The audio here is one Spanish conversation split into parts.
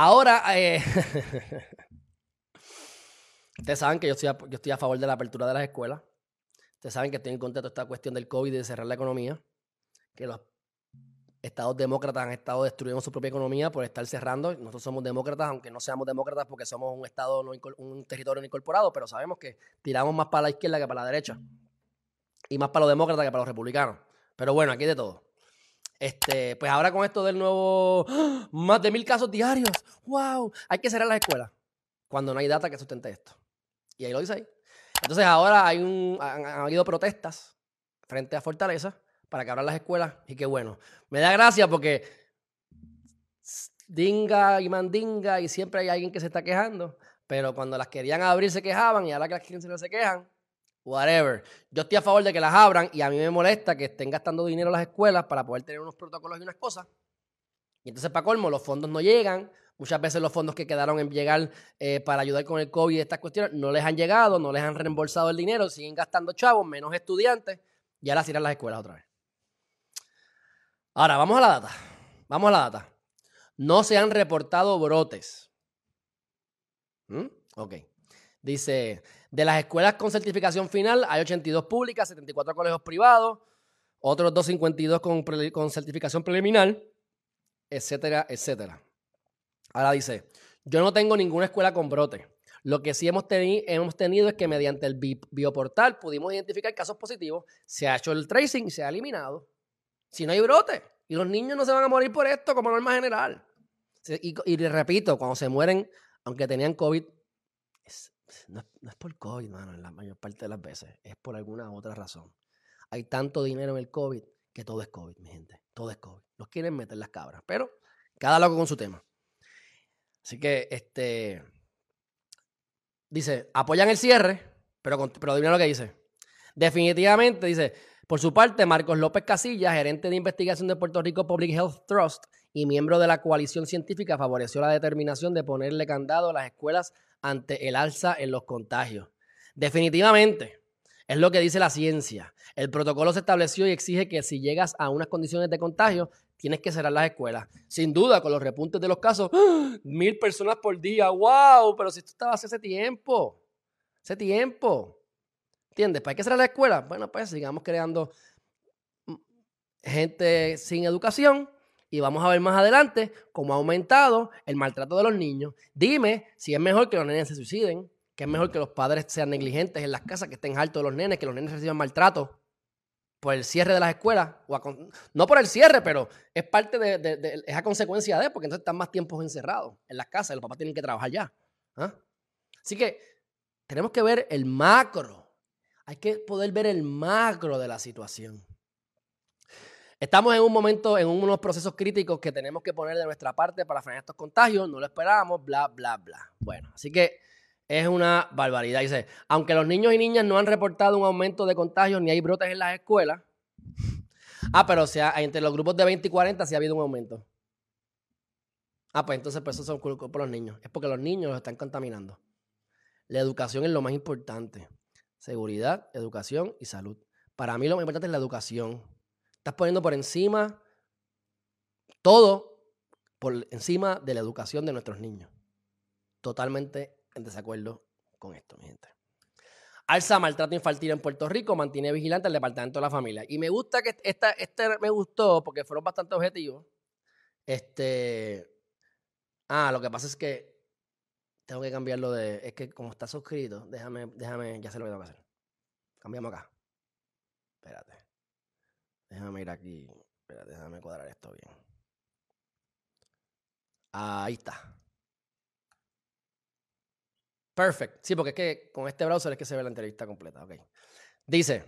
Ahora, eh, ustedes saben que yo estoy, a, favor de la apertura de las escuelas. Ustedes saben que estoy en contra de esta cuestión del COVID y de cerrar la economía. Que los estados demócratas han estado destruyendo su propia economía por estar cerrando. Nosotros somos demócratas, aunque no seamos demócratas porque somos un estado, un territorio no incorporado, pero sabemos que tiramos más para la izquierda que para la derecha. Y más para los demócratas que para los republicanos. Pero bueno, aquí de todo. Este, pues ahora con esto del nuevo, ¡ah! más de mil casos diarios. ¡Wow! Hay que cerrar las escuelas cuando no hay data que sustente esto. Y ahí lo dice ahí. Entonces ahora hay han, habido protestas frente a Fortaleza para que abran las escuelas y qué bueno. Me da gracia porque dinga y mandinga y siempre hay alguien que se está quejando, pero cuando las querían abrir se quejaban y ahora que las quieren cerrar se quejan whatever. Yo estoy a favor de que las abran y a mí me molesta que estén gastando dinero las escuelas para poder tener unos protocolos y unas cosas. Y entonces, para colmo, los fondos no llegan. Muchas veces los fondos que quedaron en llegar eh, para ayudar con el COVID y estas cuestiones no les han llegado, no les han reembolsado el dinero, siguen gastando chavos, menos estudiantes, y ahora cierran las escuelas otra vez. Ahora, vamos a la data. Vamos a la data. No se han reportado brotes. ¿Mm? Ok. Dice, de las escuelas con certificación final, hay 82 públicas, 74 colegios privados, otros 252 con, con certificación preliminar, etcétera, etcétera. Ahora dice, yo no tengo ninguna escuela con brote. Lo que sí hemos, hemos tenido es que mediante el bioportal pudimos identificar casos positivos, se ha hecho el tracing y se ha eliminado. Si no hay brote, y los niños no se van a morir por esto como norma general. Y, y repito, cuando se mueren, aunque tenían COVID, no, es por COVID, mano, en la mayor parte de las veces. Es por alguna otra razón. Hay tanto dinero en el COVID que todo es COVID, mi gente. Todo es COVID. Nos quieren meter las cabras. Pero cada loco con su tema. Así que, este. Dice, apoyan el cierre, pero, pero adivina lo que dice. Definitivamente, dice, por su parte, Marcos López Casillas, gerente de investigación de Puerto Rico Public Health Trust y miembro de la coalición científica, favoreció la determinación de ponerle candado a las escuelas ante el alza en los contagios. Definitivamente, es lo que dice la ciencia. El protocolo se estableció y exige que si llegas a unas condiciones de contagio, tienes que cerrar las escuelas. Sin duda, con los repuntes de los casos, mil personas por día, wow, pero si esto estaba hace tiempo, hace tiempo. ¿Entiendes? ¿Para qué cerrar la escuela? Bueno, pues sigamos creando gente sin educación y vamos a ver más adelante cómo ha aumentado el maltrato de los niños. Dime si es mejor que los nenes se suiciden, que es mejor que los padres sean negligentes en las casas, que estén altos los nenes, que los nenes reciban maltrato por el cierre de las escuelas. no por el cierre, pero es parte de, de, consecuencia de, porque entonces están más tiempos encerrados en las casas y los papás tienen que trabajar ya. ¿ah? Así que tenemos que ver el macro. Hay que poder ver el macro de la situación. Estamos en un momento, en unos procesos críticos que tenemos que poner de nuestra parte para frenar estos contagios, no lo esperábamos, bla, bla, bla. Bueno, así que es una barbaridad. Dice, aunque los niños y niñas no han reportado un aumento de contagios ni hay brotes en las escuelas, ah, pero o sea, entre los grupos de 20 y 40 sí ha habido un aumento. Ah, pues entonces pues eso son por los niños. Es porque los niños los están contaminando. La educación es lo más importante. Seguridad, educación y salud. Para mí lo más importante es la educación. Estás poniendo por encima todo por encima de la educación de nuestros niños. Totalmente en desacuerdo con esto, mi gente. Alza maltrato infantil en Puerto Rico, mantiene vigilante el Departamento de la Familia. Y me gusta que esta, este me gustó porque fueron bastante objetivos. Este. Ah, lo que pasa es que tengo que cambiarlo de. Es que como está suscrito, déjame, déjame, ya sé lo que tengo que hacer. Cambiamos acá. Espérate. Déjame ir aquí. Déjame cuadrar esto bien. Ahí está. Perfect. Sí, porque es que con este browser es que se ve la entrevista completa. Ok. Dice,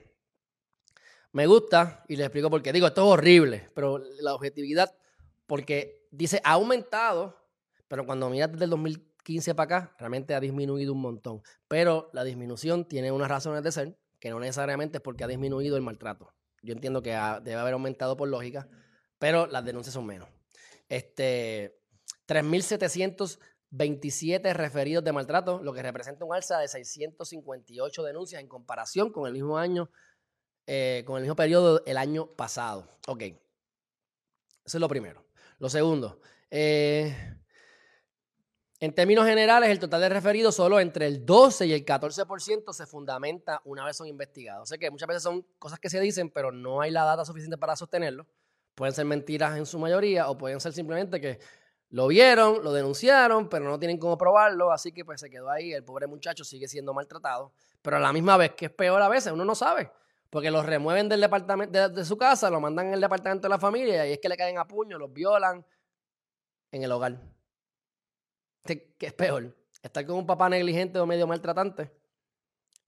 me gusta y les explico por qué. Digo, esto es horrible, pero la objetividad, porque dice, ha aumentado, pero cuando miras desde el 2015 para acá, realmente ha disminuido un montón. Pero la disminución tiene unas razones de ser, que no necesariamente es porque ha disminuido el maltrato. Yo entiendo que debe haber aumentado por lógica, pero las denuncias son menos. Este, 3.727 referidos de maltrato, lo que representa un alza de 658 denuncias en comparación con el mismo año, eh, con el mismo periodo el año pasado. Ok. Eso es lo primero. Lo segundo, eh, En términos generales, el total de referidos solo entre el 12 y el 14% se fundamenta una vez son investigados. Sé que muchas veces son cosas que se dicen, pero no hay la data suficiente para sostenerlo. Pueden ser mentiras en su mayoría o pueden ser simplemente que lo vieron, lo denunciaron, pero no tienen cómo probarlo, así que pues se quedó ahí. El pobre muchacho sigue siendo maltratado, pero a la misma vez que es peor a veces, uno no sabe. Porque los remueven del departamento de, su casa, lo mandan el departamento de la familia y es que le caen a puño, los violan en el hogar. ¿Qué, es peor? ¿Estar con un papá negligente o medio maltratante?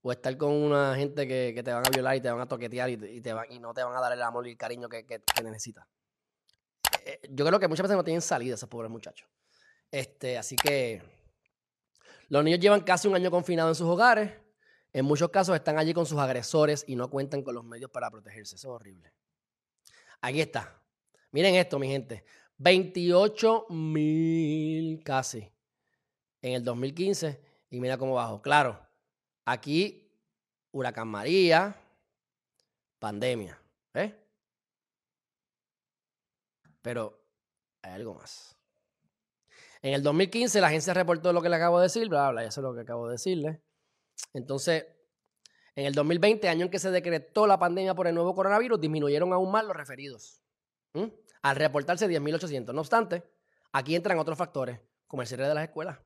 ¿O estar con una gente que, te van a violar y te van a toquetear y, te y no te van a dar el amor y el cariño que, que, necesitas? Eh, yo creo que muchas veces no tienen salida esos pobres muchachos. Este, así que los niños llevan casi un año confinados en sus hogares. En muchos casos están allí con sus agresores y no cuentan con los medios para protegerse. Eso es horrible. Aquí está. Miren esto, mi gente. 28 mil casi en el 2015 y mira cómo bajó. Claro, aquí huracán María, pandemia, ¿eh? Pero hay algo más. En el 2015 la agencia reportó lo que le acabo de decir, bla, bla, ya sé lo que acabo de decirle. Entonces, en el 2020, año en que se decretó la pandemia por el nuevo coronavirus, disminuyeron aún más los referidos. Al reportarse 10.800. No obstante, aquí entran otros factores, como el cierre de las escuelas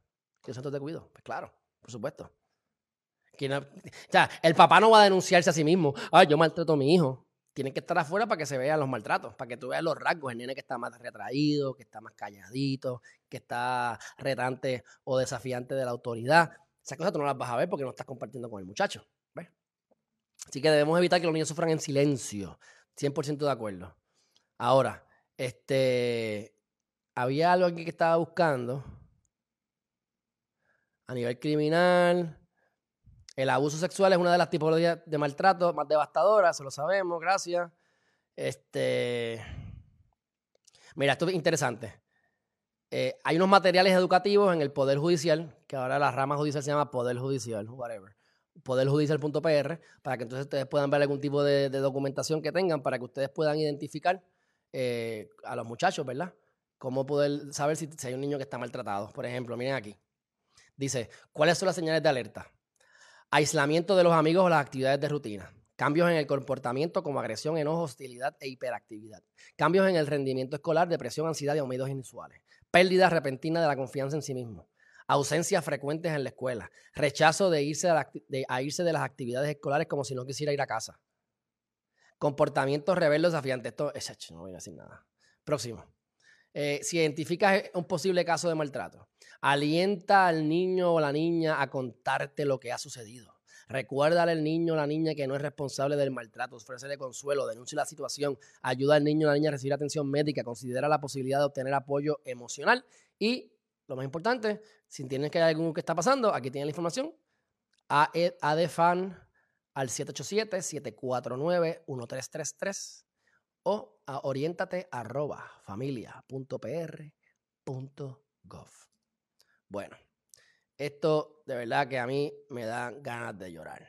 que centros de cuido. Pues claro, por supuesto. o sea, el papá no va a denunciarse a sí mismo. Ay, yo maltrato a mi hijo. Tienen que estar afuera para que se vean los maltratos, para que tú veas los rasgos. El nene que está más retraído, que está más calladito, que está retante o desafiante de la autoridad. Esas cosas tú no las vas a ver porque no estás compartiendo con el muchacho. ¿ves? Así que debemos evitar que los niños sufran en silencio. 100% de acuerdo. Ahora, este, había algo aquí que estaba buscando a nivel criminal. El abuso sexual es una de las tipologías de maltrato más devastadoras, eso lo sabemos, gracias. Este. Mira, esto es interesante. Eh, hay unos materiales educativos en el Poder Judicial, que ahora la rama judicial se llama Poder Judicial, whatever. Poderjudicial.pr, para que entonces ustedes puedan ver algún tipo de, documentación que tengan, para que ustedes puedan identificar eh, a los muchachos, ¿verdad? Cómo poder saber si hay un niño que está maltratado. Por ejemplo, miren aquí. Dice, ¿cuáles son las señales de alerta? Aislamiento de los amigos o las actividades de rutina. Cambios en el comportamiento como agresión, enojo, hostilidad e hiperactividad. Cambios en el rendimiento escolar, depresión, ansiedad y aumentos inusuales. Pérdida repentina de la confianza en sí mismo. Ausencias frecuentes en la escuela. Rechazo de irse, de, a irse de las actividades escolares como si no quisiera ir a casa. Comportamientos rebeldes desafiantes. Esto no voy a decir nada. Próximo. Eh, si identificas un posible caso de maltrato, alienta al niño o la niña a contarte lo que ha sucedido. Recuérdale al niño o la niña que no es responsable del maltrato, ofrécele consuelo, denuncia la situación, ayuda al niño o la niña a recibir atención médica, considera la posibilidad de obtener apoyo emocional y, lo más importante, si tienes que hay algo que está pasando, aquí tienes la información, ADFAN al 787-749-1333 o a orientate arroba familia.pr.gov. Bueno, esto de verdad que a mí me da ganas de llorar.